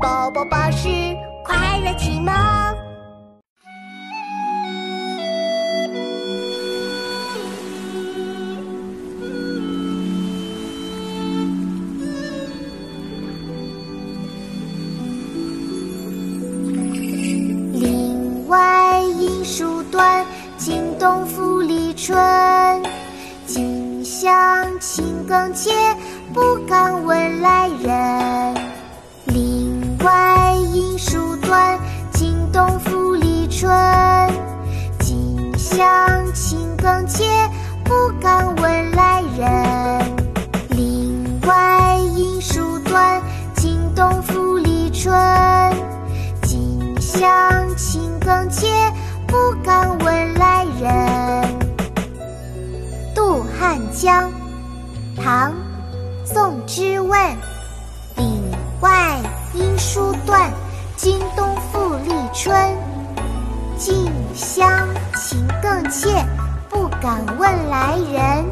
宝宝巴士快乐启蒙。林外音书断，惊动复离春。近乡情更怯，不敢书断，惊动复离春。近乡情更怯，不敢问来人。渡汉江，唐·宋之问。岭外音书断，惊动复历春。近乡情更怯，不敢问来人。